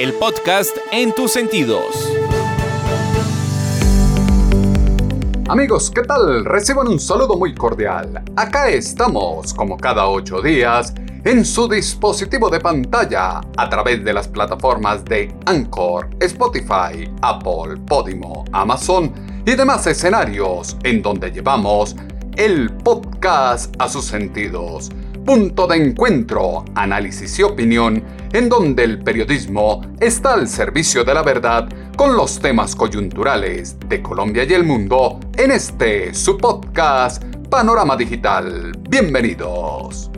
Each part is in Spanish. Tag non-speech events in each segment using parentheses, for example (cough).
el podcast en tus sentidos. Amigos, ¿qué tal? Reciban un saludo muy cordial. Acá estamos, como cada ocho días, en su dispositivo de pantalla a través de las plataformas de Anchor, Spotify, Apple, Podimo, Amazon y demás escenarios en donde llevamos el podcast a sus sentidos. Punto de encuentro, análisis y opinión en donde el periodismo está al servicio de la verdad con los temas coyunturales de Colombia y el mundo en este su podcast Panorama Digital. Bienvenidos.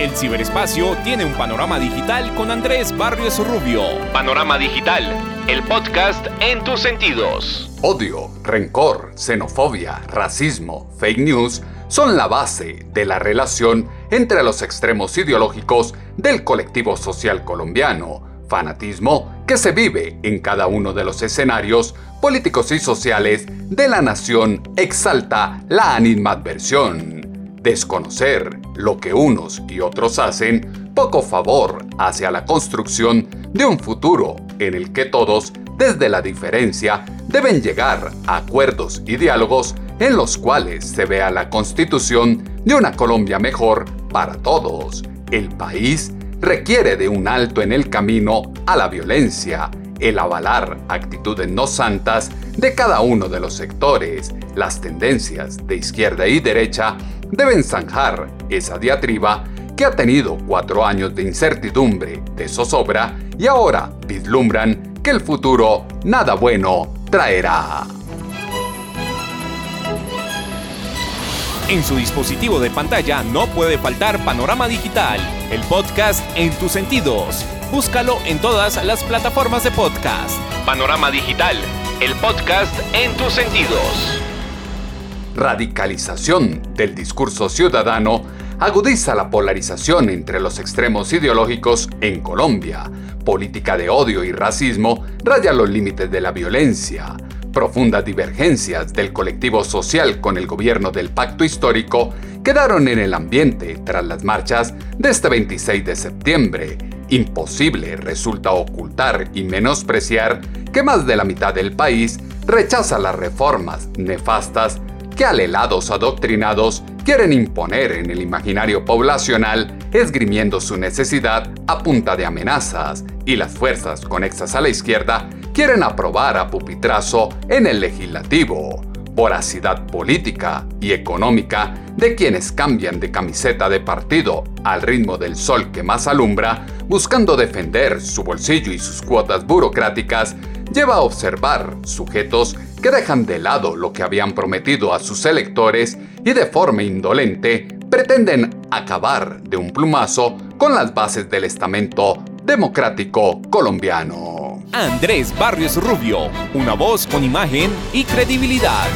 El ciberespacio tiene un panorama digital con Andrés Barrios Rubio. Panorama Digital, el podcast en tus sentidos. Odio, rencor, xenofobia, racismo, fake news son la base de la relación entre los extremos ideológicos del colectivo social colombiano, fanatismo que se vive en cada uno de los escenarios políticos y sociales de la nación exalta la animadversión. Desconocer lo que unos y otros hacen poco favor hacia la construcción de un futuro en el que todos, desde la diferencia, deben llegar a acuerdos y diálogos en los cuales se vea la constitución de una Colombia mejor para todos. El país requiere de un alto en el camino a la violencia, el avalar actitudes no santas de cada uno de los sectores. Las tendencias de izquierda y derecha deben zanjar esa diatriba que ha tenido cuatro años de incertidumbre, de zozobra y ahora vislumbran que el futuro nada bueno traerá. En su dispositivo de pantalla no puede faltar Panorama Digital, el podcast en tus sentidos. Búscalo en todas las plataformas de podcast. Panorama Digital, el podcast en tus sentidos. Radicalización del discurso ciudadano agudiza la polarización entre los extremos ideológicos en Colombia. Política de odio y racismo raya los límites de la violencia Profundas divergencias del colectivo social con el gobierno del pacto histórico quedaron en el ambiente tras las marchas de este 26 de septiembre. Imposible resulta ocultar y menospreciar que más de la mitad del país rechaza las reformas nefastas que alelados adoctrinados quieren imponer en el imaginario poblacional, esgrimiendo su necesidad a punta de amenazas, y las fuerzas conexas a la izquierda quieren aprobar a pupitrazo en el legislativo. Voracidad política y económica de quienes cambian de camiseta de partido al ritmo del sol que más alumbra, buscando defender su bolsillo y sus cuotas burocráticas, lleva a observar sujetos que dejan de lado lo que habían prometido a sus electores y de forma indolente pretenden acabar de un plumazo con las bases del estamento democrático colombiano. Andrés Barrios Rubio, una voz con imagen y credibilidad.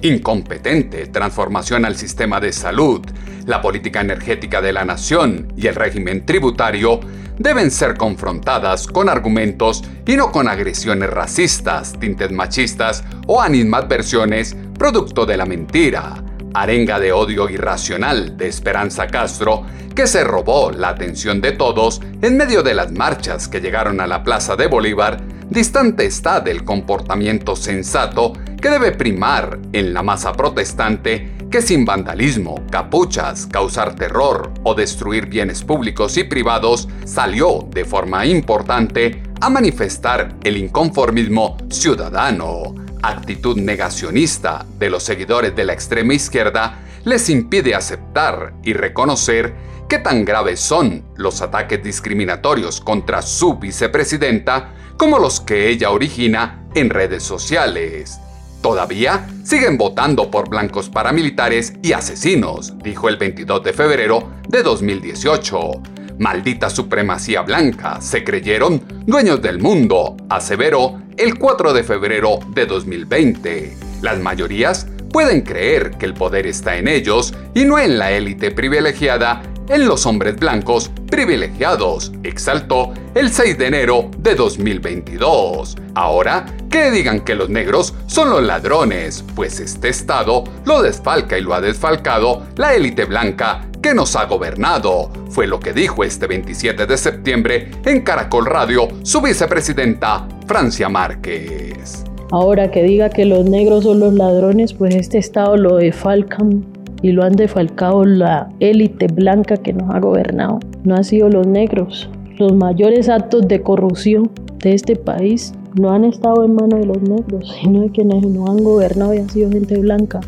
Incompetente transformación al sistema de salud, la política energética de la nación y el régimen tributario deben ser confrontadas con argumentos y no con agresiones racistas, tintes machistas o animadversiones producto de la mentira arenga de odio irracional de Esperanza Castro, que se robó la atención de todos en medio de las marchas que llegaron a la Plaza de Bolívar, distante está del comportamiento sensato que debe primar en la masa protestante que sin vandalismo, capuchas, causar terror o destruir bienes públicos y privados salió de forma importante a manifestar el inconformismo ciudadano actitud negacionista de los seguidores de la extrema izquierda les impide aceptar y reconocer qué tan graves son los ataques discriminatorios contra su vicepresidenta como los que ella origina en redes sociales. Todavía siguen votando por blancos paramilitares y asesinos, dijo el 22 de febrero de 2018. Maldita supremacía blanca, se creyeron dueños del mundo, aseveró el 4 de febrero de 2020. Las mayorías pueden creer que el poder está en ellos y no en la élite privilegiada, en los hombres blancos privilegiados, exaltó el 6 de enero de 2022. Ahora, que digan que los negros son los ladrones, pues este Estado lo desfalca y lo ha desfalcado la élite blanca que nos ha gobernado, fue lo que dijo este 27 de septiembre en Caracol Radio su vicepresidenta Francia Márquez. Ahora que diga que los negros son los ladrones, pues este Estado lo defalcan y lo han defalcado la élite blanca que nos ha gobernado. No han sido los negros. Los mayores actos de corrupción de este país no han estado en manos de los negros, sino de quienes nos han gobernado y han sido gente blanca.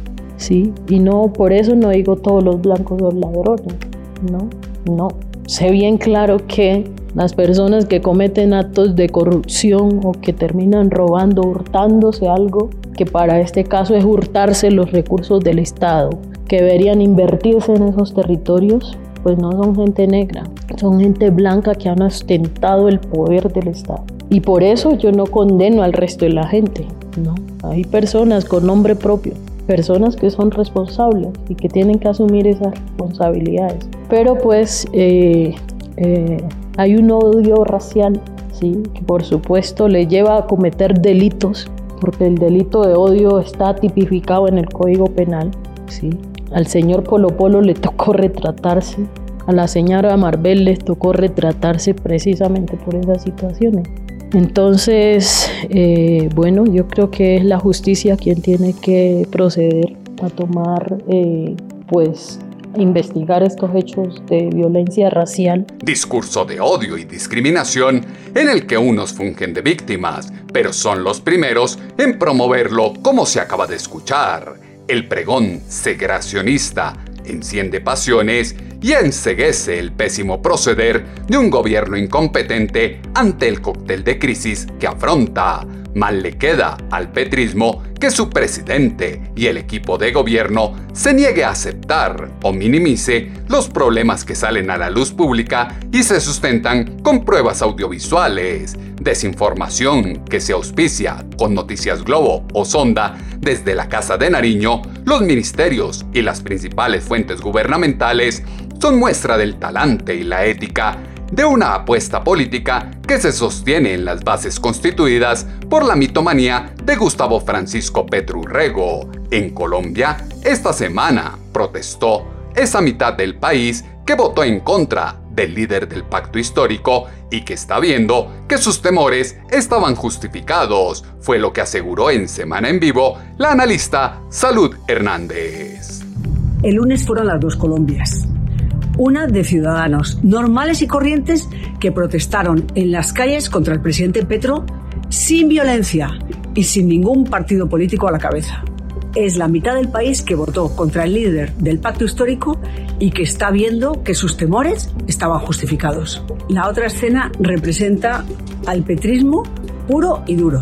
Sí, y no por eso no digo todos los blancos son ladrones. No, no. Sé bien claro que las personas que cometen actos de corrupción o que terminan robando, hurtándose algo, que para este caso es hurtarse los recursos del Estado, que deberían invertirse en esos territorios, pues no son gente negra, son gente blanca que han ostentado el poder del Estado. Y por eso yo no condeno al resto de la gente, ¿no? Hay personas con nombre propio, personas que son responsables y que tienen que asumir esas responsabilidades. Pero pues eh, eh, hay un odio racial, ¿sí? que por supuesto le lleva a cometer delitos, porque el delito de odio está tipificado en el Código Penal. ¿sí? Al señor Polo Polo le tocó retratarse, a la señora Marvel les tocó retratarse precisamente por esas situaciones. Entonces, eh, bueno, yo creo que es la justicia quien tiene que proceder a tomar, eh, pues, investigar estos hechos de violencia racial. Discurso de odio y discriminación en el que unos fungen de víctimas, pero son los primeros en promoverlo como se acaba de escuchar. El pregón segregacionista enciende pasiones y enseguece el pésimo proceder de un gobierno incompetente ante el cóctel de crisis que afronta. Mal le queda al petrismo que su presidente y el equipo de gobierno se niegue a aceptar o minimice los problemas que salen a la luz pública y se sustentan con pruebas audiovisuales, desinformación que se auspicia con Noticias Globo o Sonda desde la Casa de Nariño, los ministerios y las principales fuentes gubernamentales son muestra del talante y la ética de una apuesta política que se sostiene en las bases constituidas por la mitomanía de Gustavo Francisco Petrurrego. En Colombia, esta semana protestó esa mitad del país que votó en contra del líder del pacto histórico y que está viendo que sus temores estaban justificados, fue lo que aseguró en Semana en Vivo la analista Salud Hernández. El lunes fueron las dos Colombias una de ciudadanos normales y corrientes que protestaron en las calles contra el presidente Petro sin violencia y sin ningún partido político a la cabeza. Es la mitad del país que votó contra el líder del pacto histórico y que está viendo que sus temores estaban justificados. La otra escena representa al petrismo puro y duro.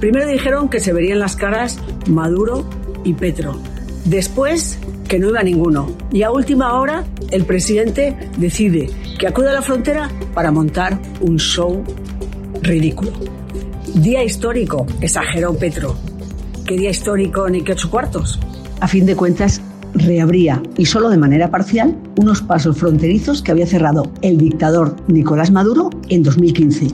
Primero dijeron que se verían las caras Maduro y Petro. Después que no iba ninguno. Y a última hora, el presidente decide que acude a la frontera para montar un show ridículo. Día histórico, exageró Petro. ¿Qué día histórico ni qué ocho cuartos? A fin de cuentas, reabría, y solo de manera parcial, unos pasos fronterizos que había cerrado el dictador Nicolás Maduro en 2015,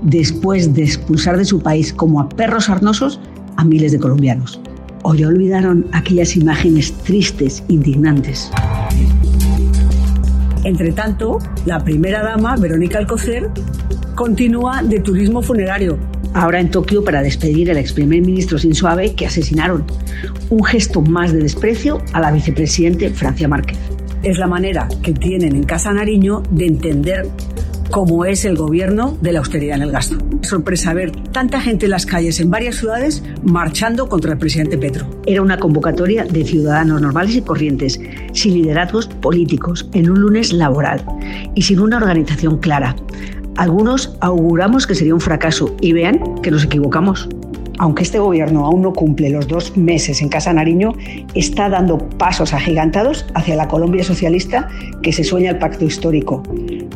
después de expulsar de su país como a perros arnosos a miles de colombianos o ya olvidaron aquellas imágenes tristes, indignantes. Entre tanto, la primera dama, Verónica Alcocer, continúa de turismo funerario. Ahora en Tokio para despedir al ex primer ministro Shinzo Abe que asesinaron. Un gesto más de desprecio a la vicepresidente Francia Márquez. Es la manera que tienen en Casa Nariño de entender como es el gobierno de la austeridad en el gasto. Sorpresa ver tanta gente en las calles en varias ciudades marchando contra el presidente Petro. Era una convocatoria de ciudadanos normales y corrientes, sin liderazgos políticos, en un lunes laboral y sin una organización clara. Algunos auguramos que sería un fracaso y vean que nos equivocamos. Aunque este gobierno aún no cumple los dos meses en Casa Nariño, está dando pasos agigantados hacia la Colombia socialista que se sueña el pacto histórico.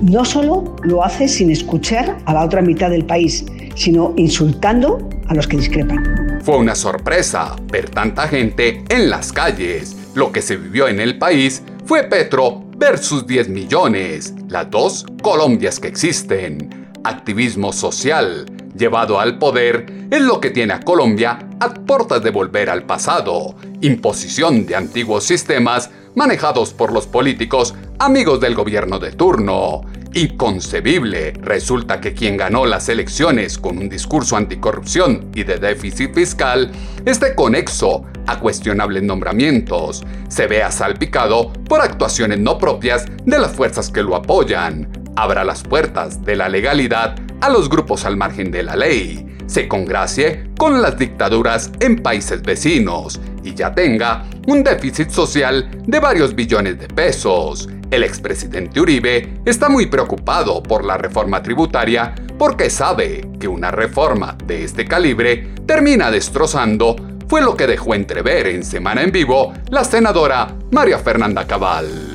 No solo lo hace sin escuchar a la otra mitad del país, sino insultando a los que discrepan. Fue una sorpresa ver tanta gente en las calles. Lo que se vivió en el país fue Petro versus 10 millones, las dos Colombias que existen. Activismo social llevado al poder es lo que tiene a Colombia a puertas de volver al pasado. Imposición de antiguos sistemas manejados por los políticos amigos del gobierno de turno. Inconcebible. Resulta que quien ganó las elecciones con un discurso anticorrupción y de déficit fiscal esté conexo a cuestionables nombramientos. Se vea salpicado por actuaciones no propias de las fuerzas que lo apoyan. Abra las puertas de la legalidad a los grupos al margen de la ley. Se congracie con las dictaduras en países vecinos y ya tenga un déficit social de varios billones de pesos. El expresidente Uribe está muy preocupado por la reforma tributaria porque sabe que una reforma de este calibre termina destrozando fue lo que dejó entrever en Semana en Vivo la senadora María Fernanda Cabal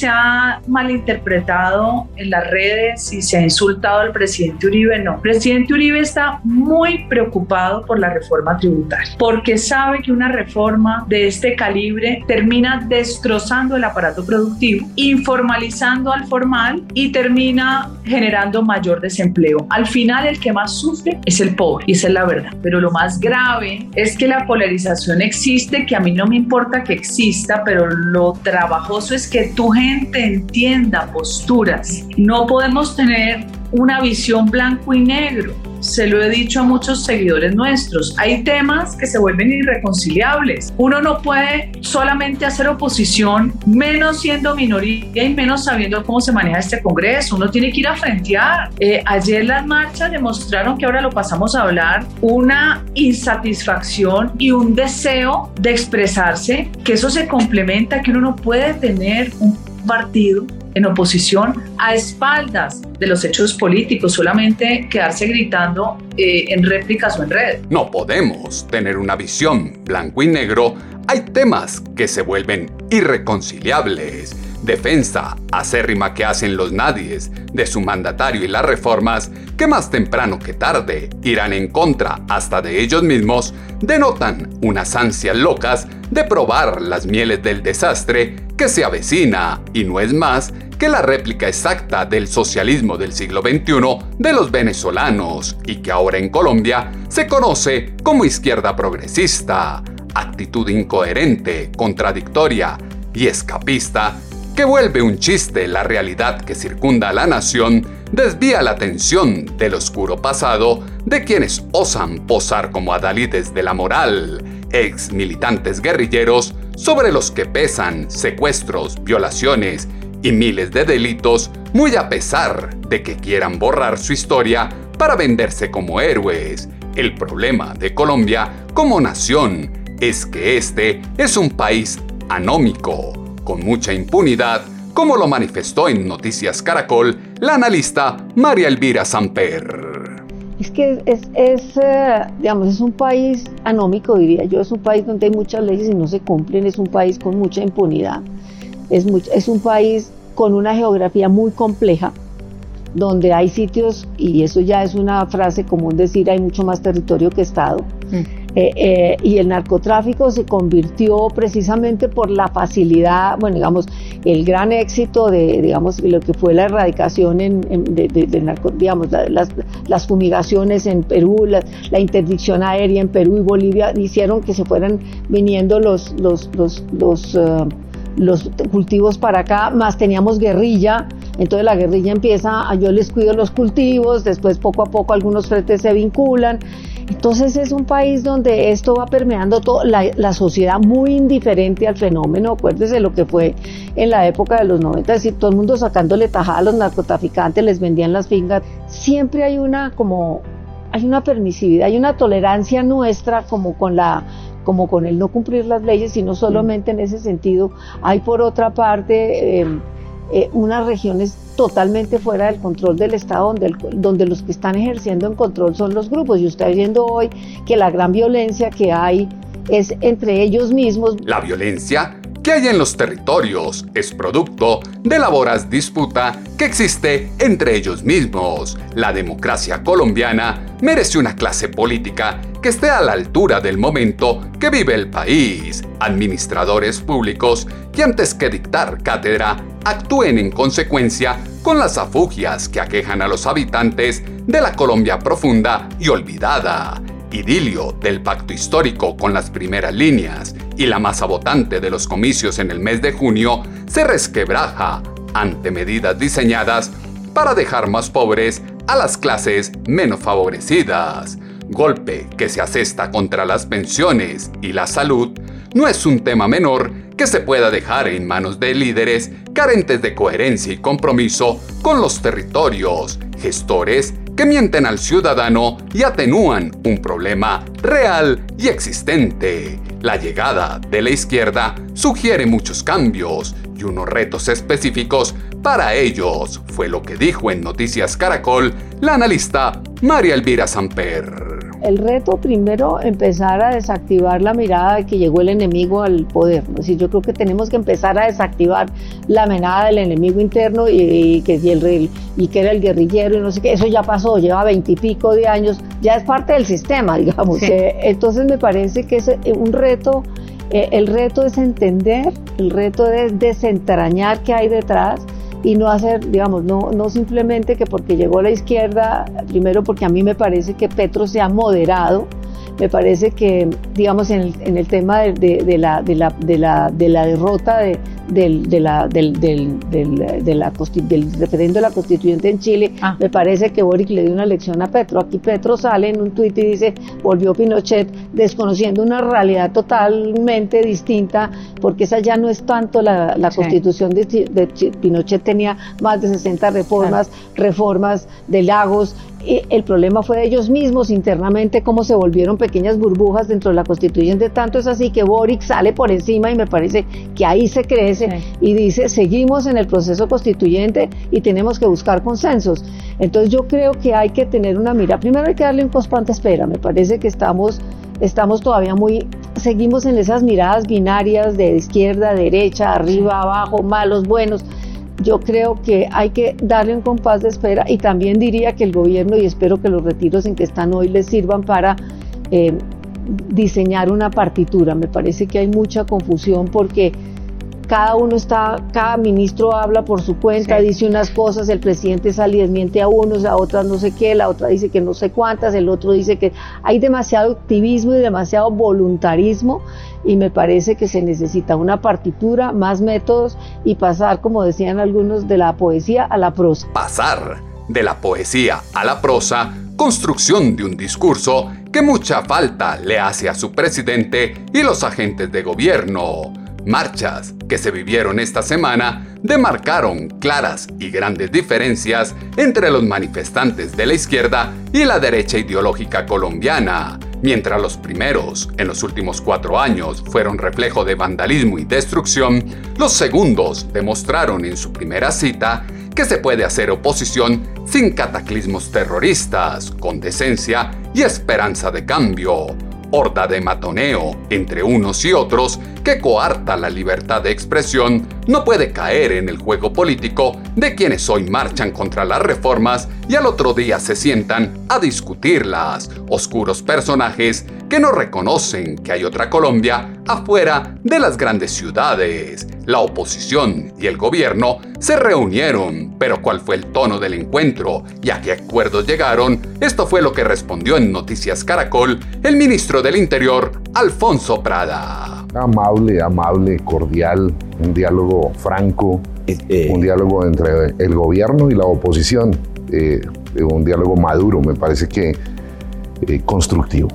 se ha malinterpretado en las redes y se ha insultado al presidente Uribe. No, el presidente Uribe está muy preocupado por la reforma tributaria, porque sabe que una reforma de este calibre termina destrozando el aparato productivo, informalizando al formal y termina generando mayor desempleo. Al final el que más sufre es el pobre, y esa es la verdad. Pero lo más grave es que la polarización existe, que a mí no me importa que exista, pero lo trabajoso es que tu gente entienda posturas. No podemos tener una visión blanco y negro. Se lo he dicho a muchos seguidores nuestros. Hay temas que se vuelven irreconciliables. Uno no puede solamente hacer oposición, menos siendo minoría y menos sabiendo cómo se maneja este Congreso. Uno tiene que ir a frentear. Eh, ayer las marchas demostraron que ahora lo pasamos a hablar, una insatisfacción y un deseo de expresarse, que eso se complementa, que uno no puede tener un partido en oposición a espaldas de los hechos políticos, solamente quedarse gritando eh, en réplicas o en red. No podemos tener una visión blanco y negro. Hay temas que se vuelven irreconciliables. Defensa acérrima que hacen los nadies de su mandatario y las reformas que más temprano que tarde irán en contra hasta de ellos mismos, denotan unas ansias locas de probar las mieles del desastre que se avecina y no es más que la réplica exacta del socialismo del siglo XXI de los venezolanos y que ahora en Colombia se conoce como izquierda progresista, actitud incoherente, contradictoria y escapista que vuelve un chiste la realidad que circunda a la nación, desvía la atención del oscuro pasado de quienes osan posar como adalides de la moral, ex militantes guerrilleros sobre los que pesan secuestros, violaciones y miles de delitos, muy a pesar de que quieran borrar su historia para venderse como héroes. El problema de Colombia como nación es que este es un país anómico, con mucha impunidad, como lo manifestó en Noticias Caracol la analista María Elvira Samper. Es que es, es, eh, digamos, es un país anómico, diría yo, es un país donde hay muchas leyes y no se cumplen, es un país con mucha impunidad, es, es un país con una geografía muy compleja, donde hay sitios, y eso ya es una frase común decir, hay mucho más territorio que Estado. Mm. Eh, eh, y el narcotráfico se convirtió precisamente por la facilidad, bueno, digamos, el gran éxito de, digamos, lo que fue la erradicación en, de, narco, digamos, las, las, fumigaciones en Perú, la, interdicción aérea en Perú y Bolivia hicieron que se fueran viniendo los, los, los, los, uh, los cultivos para acá, más teníamos guerrilla, entonces la guerrilla empieza, yo les cuido los cultivos, después poco a poco algunos frentes se vinculan, entonces es un país donde esto va permeando toda la, sociedad muy indiferente al fenómeno. Acuérdese lo que fue en la época de los 90, es decir, todo el mundo sacándole tajada a los narcotraficantes, les vendían las fingas. Siempre hay una como hay una permisividad, hay una tolerancia nuestra como con la como con el no cumplir las leyes, sino solamente en ese sentido. Hay por otra parte eh, eh, unas regiones totalmente fuera del control del Estado, donde, donde los que están ejerciendo el control son los grupos. Y usted viendo hoy que la gran violencia que hay es entre ellos mismos. La violencia que hay en los territorios es producto de la voraz disputa que existe entre ellos mismos. La democracia colombiana merece una clase política que esté a la altura del momento que vive el país. Administradores públicos que antes que dictar cátedra actúen en consecuencia con las afugias que aquejan a los habitantes de la Colombia profunda y olvidada idilio del pacto histórico con las primeras líneas y la masa votante de los comicios en el mes de junio se resquebraja ante medidas diseñadas para dejar más pobres a las clases menos favorecidas. Golpe que se asesta contra las pensiones y la salud no es un tema menor que se pueda dejar en manos de líderes carentes de coherencia y compromiso con los territorios, gestores que mienten al ciudadano y atenúan un problema real y existente. La llegada de la izquierda sugiere muchos cambios y unos retos específicos. Para ellos, fue lo que dijo en Noticias Caracol la analista María Elvira Samper el reto primero empezar a desactivar la mirada de que llegó el enemigo al poder. ¿no? yo creo que tenemos que empezar a desactivar la amenaza del enemigo interno y, que, el, y que era el guerrillero y no sé qué. Eso ya pasó, lleva veintipico de años, ya es parte del sistema, (laughs) digamos. Eh, entonces me parece que es eh, un reto. Eh, el reto es entender, el reto es desentrañar qué hay detrás y no hacer, digamos, no, no simplemente que porque llegó la izquierda, primero porque a mí me parece que Petro se ha moderado, me parece que, digamos, en el, en el tema de, de, la, de, la, de, la, de la derrota de, del, de la, del, del, del, de la, del referendo de la constituyente en Chile, ah. me parece que Boric le dio una lección a Petro. Aquí Petro sale en un tuit y dice, volvió Pinochet, desconociendo una realidad totalmente distinta, porque esa ya no es tanto la, la constitución de, Pinochet, tenía más de 60 reformas, reformas de lagos, el problema fue de ellos mismos internamente, cómo se volvieron pequeñas burbujas dentro de la constituyente. Tanto es así que Boric sale por encima y me parece que ahí se crece y dice, seguimos en el proceso constituyente y tenemos que buscar consensos. Entonces yo creo que hay que tener una mira. Primero hay que darle un constante espera. Me parece que estamos, estamos todavía muy, seguimos en esas miradas binarias de izquierda, derecha, arriba, abajo, malos, buenos yo creo que hay que darle un compás de espera y también diría que el gobierno, y espero que los retiros en que están hoy les sirvan para eh, diseñar una partitura. Me parece que hay mucha confusión porque cada uno está, cada ministro habla por su cuenta, dice unas cosas, el presidente sale y desmiente a unos, a otras no sé qué, la otra dice que no sé cuántas, el otro dice que hay demasiado activismo y demasiado voluntarismo y me parece que se necesita una partitura, más métodos y pasar, como decían algunos, de la poesía a la prosa. Pasar de la poesía a la prosa, construcción de un discurso que mucha falta le hace a su presidente y los agentes de gobierno Marchas que se vivieron esta semana demarcaron claras y grandes diferencias entre los manifestantes de la izquierda y la derecha ideológica colombiana. Mientras los primeros, en los últimos cuatro años, fueron reflejo de vandalismo y destrucción, los segundos demostraron en su primera cita que se puede hacer oposición sin cataclismos terroristas, con decencia y esperanza de cambio horda de matoneo entre unos y otros que coarta la libertad de expresión, no puede caer en el juego político de quienes hoy marchan contra las reformas y al otro día se sientan a discutirlas, oscuros personajes que no reconocen que hay otra Colombia afuera de las grandes ciudades. La oposición y el gobierno se reunieron, pero ¿cuál fue el tono del encuentro y a qué acuerdos llegaron? Esto fue lo que respondió en Noticias Caracol el ministro del Interior, Alfonso Prada. Amable, amable, cordial, un diálogo franco, eh, un diálogo entre el gobierno y la oposición, eh, un diálogo maduro, me parece que eh, constructivo.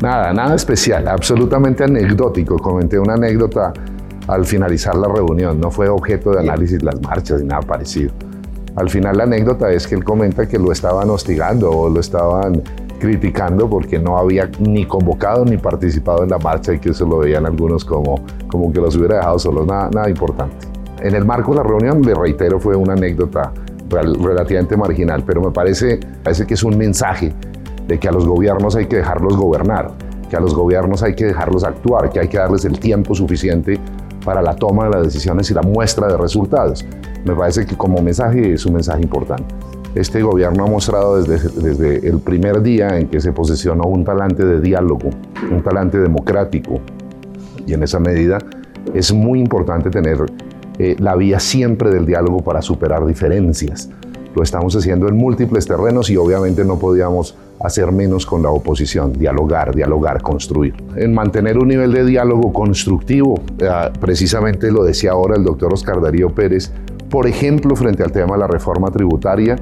Nada, nada especial, absolutamente anecdótico. Comenté una anécdota al finalizar la reunión, no fue objeto de análisis las marchas ni nada parecido. Al final la anécdota es que él comenta que lo estaban hostigando o lo estaban criticando porque no había ni convocado ni participado en la marcha y que eso lo veían algunos como, como que los hubiera dejado solos, nada, nada importante. En el marco de la reunión, le reitero, fue una anécdota relativamente marginal, pero me parece, parece que es un mensaje de que a los gobiernos hay que dejarlos gobernar, que a los gobiernos hay que dejarlos actuar, que hay que darles el tiempo suficiente para la toma de las decisiones y la muestra de resultados. Me parece que como mensaje es un mensaje importante. Este gobierno ha mostrado desde, el primer día en que se posicionó un talante de diálogo, un talante democrático, y en esa medida es muy importante tener eh, la vía siempre del diálogo para superar diferencias. Lo estamos haciendo en múltiples terrenos y obviamente no podíamos hacer menos con la oposición, dialogar, dialogar, construir. En mantener un nivel de diálogo constructivo, eh, precisamente lo decía ahora el doctor Oscar Darío Pérez, por ejemplo, frente al tema de la reforma tributaria,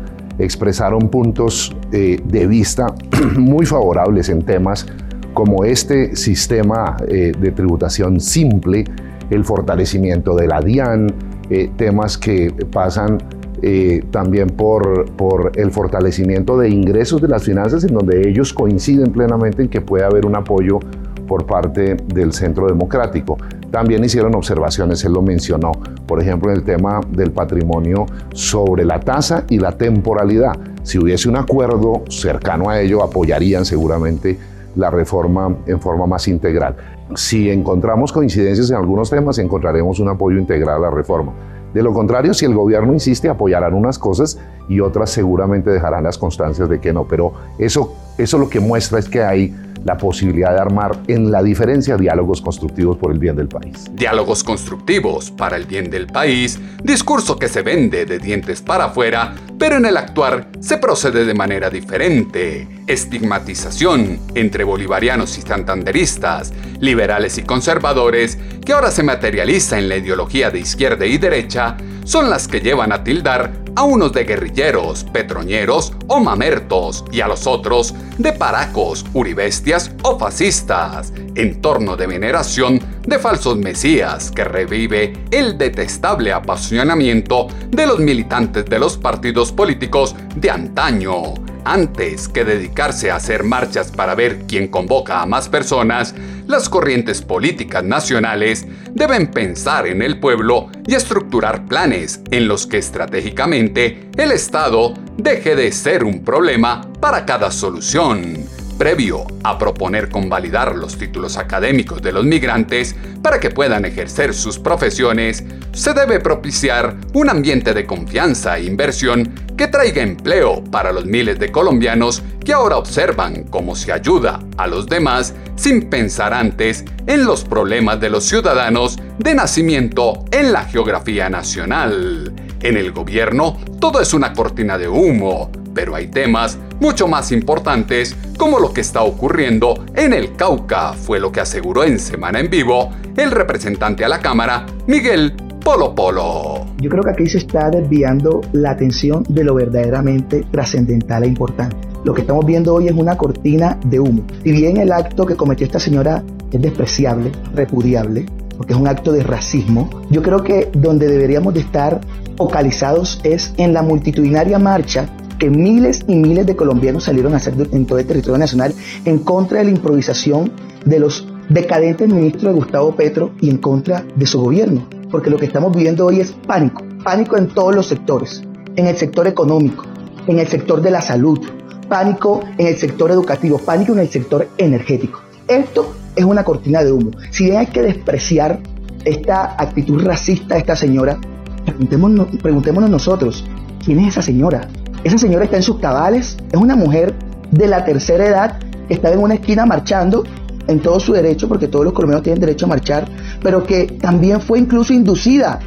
expresaron puntos eh, de vista (clears throat) muy favorables en temas como este sistema de tributación simple, el fortalecimiento de la DIAN, eh, temas que pasan eh, también por, por el fortalecimiento de ingresos de las finanzas, en donde ellos coinciden plenamente en que puede haber un apoyo por parte del Centro Democrático. También hicieron observaciones, él lo mencionó, por ejemplo, en el tema del patrimonio sobre la tasa y la temporalidad. Si hubiese un acuerdo cercano a ello, apoyarían seguramente la reforma en forma más integral. Si encontramos coincidencias en algunos temas, encontraremos un apoyo integral a la reforma. De lo contrario, si el gobierno insiste, apoyarán unas cosas y otras seguramente dejarán las constancias de que no. Pero eso, eso lo que muestra es que hay la posibilidad de armar en la diferencia diálogos constructivos por el bien del país. Diálogos constructivos para el bien del país, discurso que se vende de dientes para afuera, pero en el actuar se procede de manera diferente. Estigmatización entre bolivarianos y santanderistas, liberales y conservadores, que ahora se materializa en la ideología de izquierda y derecha, son las que llevan a tildar a unos de guerrilleros, petroñeros o mamertos y a los otros de paracos, uribestias o fascistas, en torno de veneración de falsos mesías que revive el detestable apasionamiento de los militantes de los partidos políticos de antaño. Antes que dedicarse a hacer marchas para ver quién convoca a más personas, las corrientes políticas nacionales deben pensar en el pueblo y estructurar planes en los que estratégicamente el Estado deje de ser un problema para cada solución previo a proponer convalidar los títulos académicos de los migrantes para que puedan ejercer sus profesiones, se debe propiciar un ambiente de confianza e inversión que traiga empleo para los miles de colombianos que ahora observan cómo se ayuda a los demás sin pensar antes en los problemas de los ciudadanos de nacimiento en la geografía nacional. En el gobierno todo es una cortina de humo, pero hay temas mucho más importantes como lo que está ocurriendo en el Cauca, fue lo que aseguró en Semana en Vivo el representante a la Cámara, Miguel Polo Polo. Yo creo que aquí se está desviando la atención de lo verdaderamente trascendental e importante. Lo que estamos viendo hoy es una cortina de humo. Si bien el acto que cometió esta señora es despreciable, repudiable, porque es un acto de racismo, yo creo que donde deberíamos de estar focalizados es en la multitudinaria marcha que miles y miles de colombianos salieron a hacer en todo el territorio nacional en contra de la improvisación de los decadentes ministros de Gustavo Petro y en contra de su gobierno. Porque lo que estamos viviendo hoy es pánico, pánico en todos los sectores, en el sector económico, en el sector de la salud, pánico en el sector educativo, pánico en el sector energético. Esto es una cortina de humo. Si bien hay que despreciar esta actitud racista de esta señora, preguntémonos, preguntémonos nosotros, ¿quién es esa señora? Esa señora está en sus cabales, es una mujer de la tercera edad que está en una esquina marchando en todo su derecho, porque todos los colombianos tienen derecho a marchar, pero que también fue incluso inducida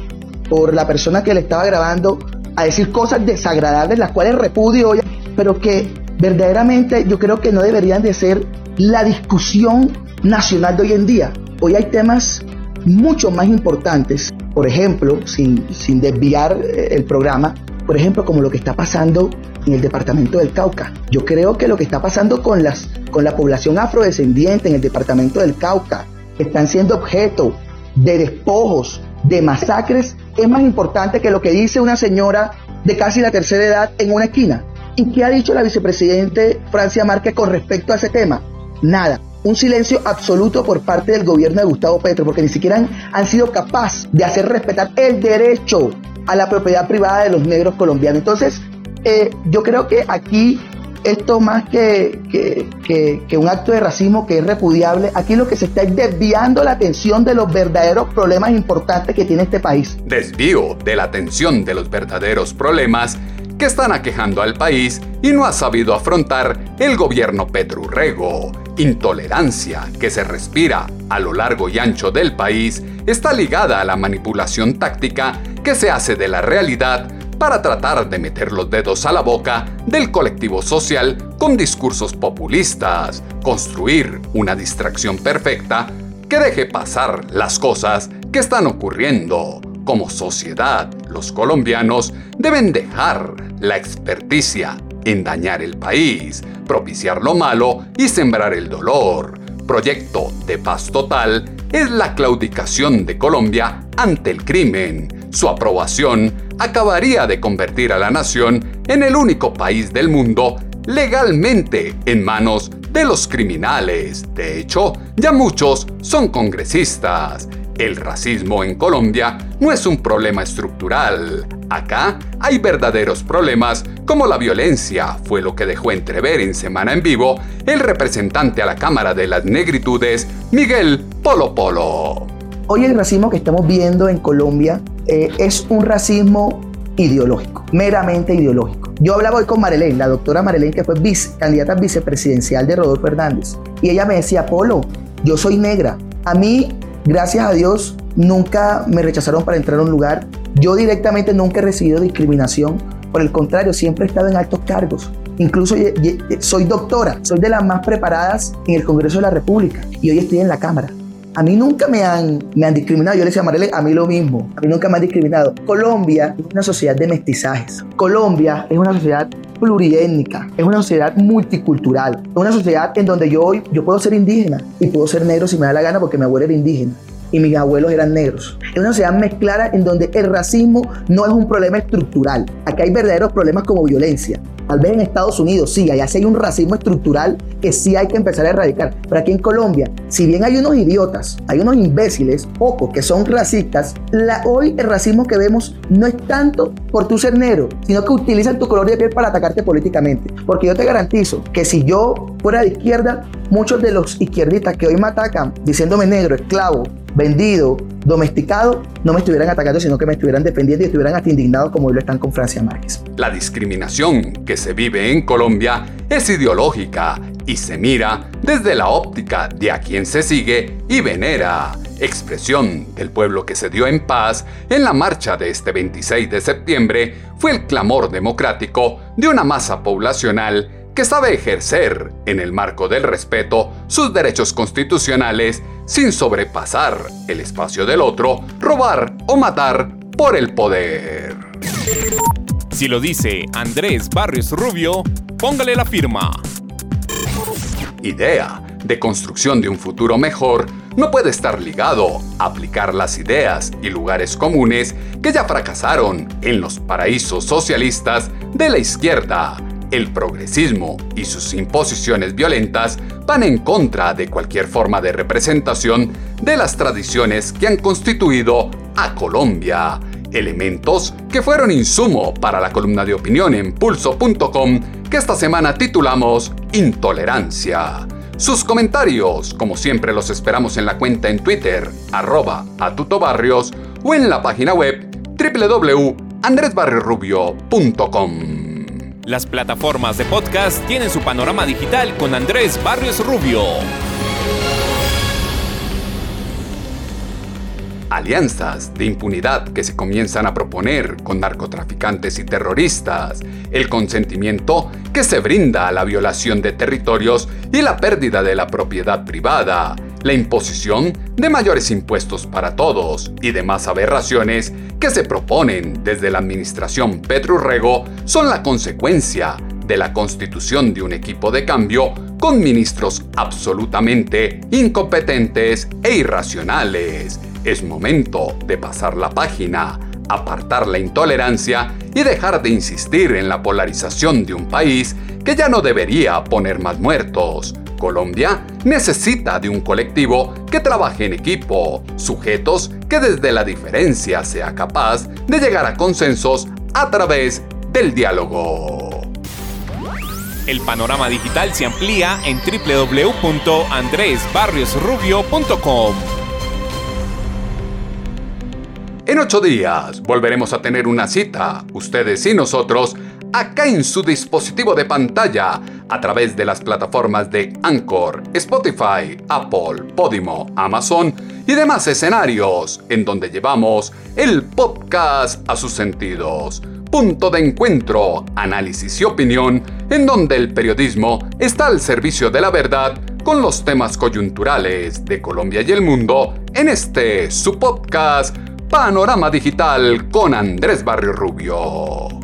por la persona que le estaba grabando a decir cosas desagradables, las cuales repudio, pero que verdaderamente yo creo que no deberían de ser la discusión nacional de hoy en día. Hoy hay temas mucho más importantes, por ejemplo, sin, sin desviar eh, el programa, por ejemplo, como lo que está pasando en el departamento del Cauca. Yo creo que lo que está pasando con, las, con la población afrodescendiente en el departamento del Cauca, que están siendo objeto de despojos, de masacres, es más importante que lo que dice una señora de casi la tercera edad en una esquina. ¿Y qué ha dicho la vicepresidente Francia Márquez con respecto a ese tema? Nada. un silencio absoluto por parte del gobierno de Gustavo Petro, porque ni siquiera han, sido capaces de hacer respetar el derecho a la propiedad privada de los negros colombianos. Entonces, eh, yo creo que aquí esto más que, que, un acto de racismo que es repudiable, aquí lo que se está es desviando la atención de los verdaderos problemas importantes que tiene este país. Desvío de la atención de los verdaderos problemas que están aquejando al país y no ha sabido afrontar el gobierno Petrurrego. Intolerancia que se respira a lo largo y ancho del país está ligada a la manipulación táctica que se hace de la realidad para tratar de meter los dedos a la boca del colectivo social con discursos populistas, construir una distracción perfecta que deje pasar las cosas que están ocurriendo. Como sociedad, los colombianos deben dejar la experticia en dañar el país, propiciar lo malo y sembrar el dolor. Proyecto de paz total es la claudicación de Colombia ante el crimen. Su aprobación acabaría de convertir a la nación en el único país del mundo legalmente en manos de los criminales. De hecho, ya muchos son congresistas. El racismo en Colombia no es un problema estructural. Acá hay verdaderos problemas como la violencia, fue lo que dejó entrever en Semana en Vivo el representante a la Cámara de las Negritudes, Miguel Polo Polo. Hoy el racismo que estamos viendo en Colombia eh, es un racismo ideológico, meramente ideológico. Yo hablaba hoy con Marilén, la doctora Marilén, que fue vice, candidata vicepresidencial de Rodolfo Hernández, y ella me decía, Polo, yo soy negra. A mí Gracias a Dios nunca me rechazaron para entrar a un lugar. Yo directamente nunca he recibido discriminación. Por el contrario, siempre he estado en altos cargos. Incluso soy doctora, soy de las más preparadas en el Congreso de la República y hoy estoy en la Cámara. A mí nunca me han, me han discriminado. Yo le decía a Marele, a mí lo mismo. A mí nunca me han discriminado. Colombia es una sociedad de mestizajes. Colombia es una sociedad pluriétnica, es una sociedad multicultural, es una sociedad en donde yo yo puedo ser indígena y puedo ser negro si me da la gana porque mi abuelo era indígena y mis abuelos eran negros. Es una sociedad mezclada en donde el racismo no es un problema estructural. Aquí hay verdaderos problemas como violencia, Tal vez en Estados Unidos sí, allá sí hay un racismo estructural que sí hay que empezar a erradicar. Pero aquí en Colombia, si bien hay unos idiotas, hay unos imbéciles, pocos, que son racistas, la, hoy el racismo que vemos no es tanto por tu ser negro, sino que utilizan tu color de piel para atacarte políticamente. Porque yo te garantizo que si yo fuera de izquierda, muchos de los izquierdistas que hoy me atacan diciéndome negro, esclavo, vendido, domesticado, no me estuvieran atacando, sino que me estuvieran defendiendo y estuvieran hasta indignados como hoy lo están con Francia Márquez. La discriminación que se vive en Colombia es ideológica y se mira desde la óptica de a quien se sigue y venera. Expresión del pueblo que se dio en paz en la marcha de este 26 de septiembre fue el clamor democrático de una masa poblacional que sabe ejercer, en el marco del respeto, sus derechos constitucionales sin sobrepasar el espacio del otro, robar o matar por el poder. Si lo dice Andrés Barrios Rubio, póngale la firma. Idea de construcción de un futuro mejor no puede estar ligado a aplicar las ideas y lugares comunes que ya fracasaron en los paraísos socialistas de la izquierda el progresismo y sus imposiciones violentas van en contra de cualquier forma de representación de las tradiciones que han constituido a Colombia, elementos que fueron insumo para la columna de opinión en pulso.com que esta semana titulamos Intolerancia. Sus comentarios, como siempre, los esperamos en la cuenta en Twitter, arroba atutobarrios, o en la página web www.andresbarriorubio.com. Las plataformas de podcast tienen su panorama digital con Andrés Barrios Rubio. Alianzas de impunidad que se comienzan a proponer con narcotraficantes y terroristas, el consentimiento que se brinda a la violación de territorios y la pérdida de la propiedad privada, la imposición de mayores impuestos para todos y demás aberraciones que se proponen desde la administración Petrurrego son la consecuencia de la constitución de un equipo de cambio con ministros absolutamente incompetentes e irracionales. Es momento de pasar la página, apartar la intolerancia y dejar de insistir en la polarización de un país que ya no debería poner más muertos Colombia necesita de un colectivo que trabaje en equipo, sujetos que desde la diferencia sea capaz de llegar a consensos a través del diálogo. El panorama digital se amplía en www.andresbarriosrubio.com. En ocho días volveremos a tener una cita, ustedes y nosotros, acá en su dispositivo de pantalla, a través de las plataformas de Anchor, Spotify, Apple, Podimo, Amazon y demás escenarios, en donde llevamos el podcast a sus sentidos. Punto de encuentro, análisis y opinión, en donde el periodismo está al servicio de la verdad con los temas coyunturales de Colombia y el mundo en este su podcast Panorama Digital con Andrés Barrio Rubio.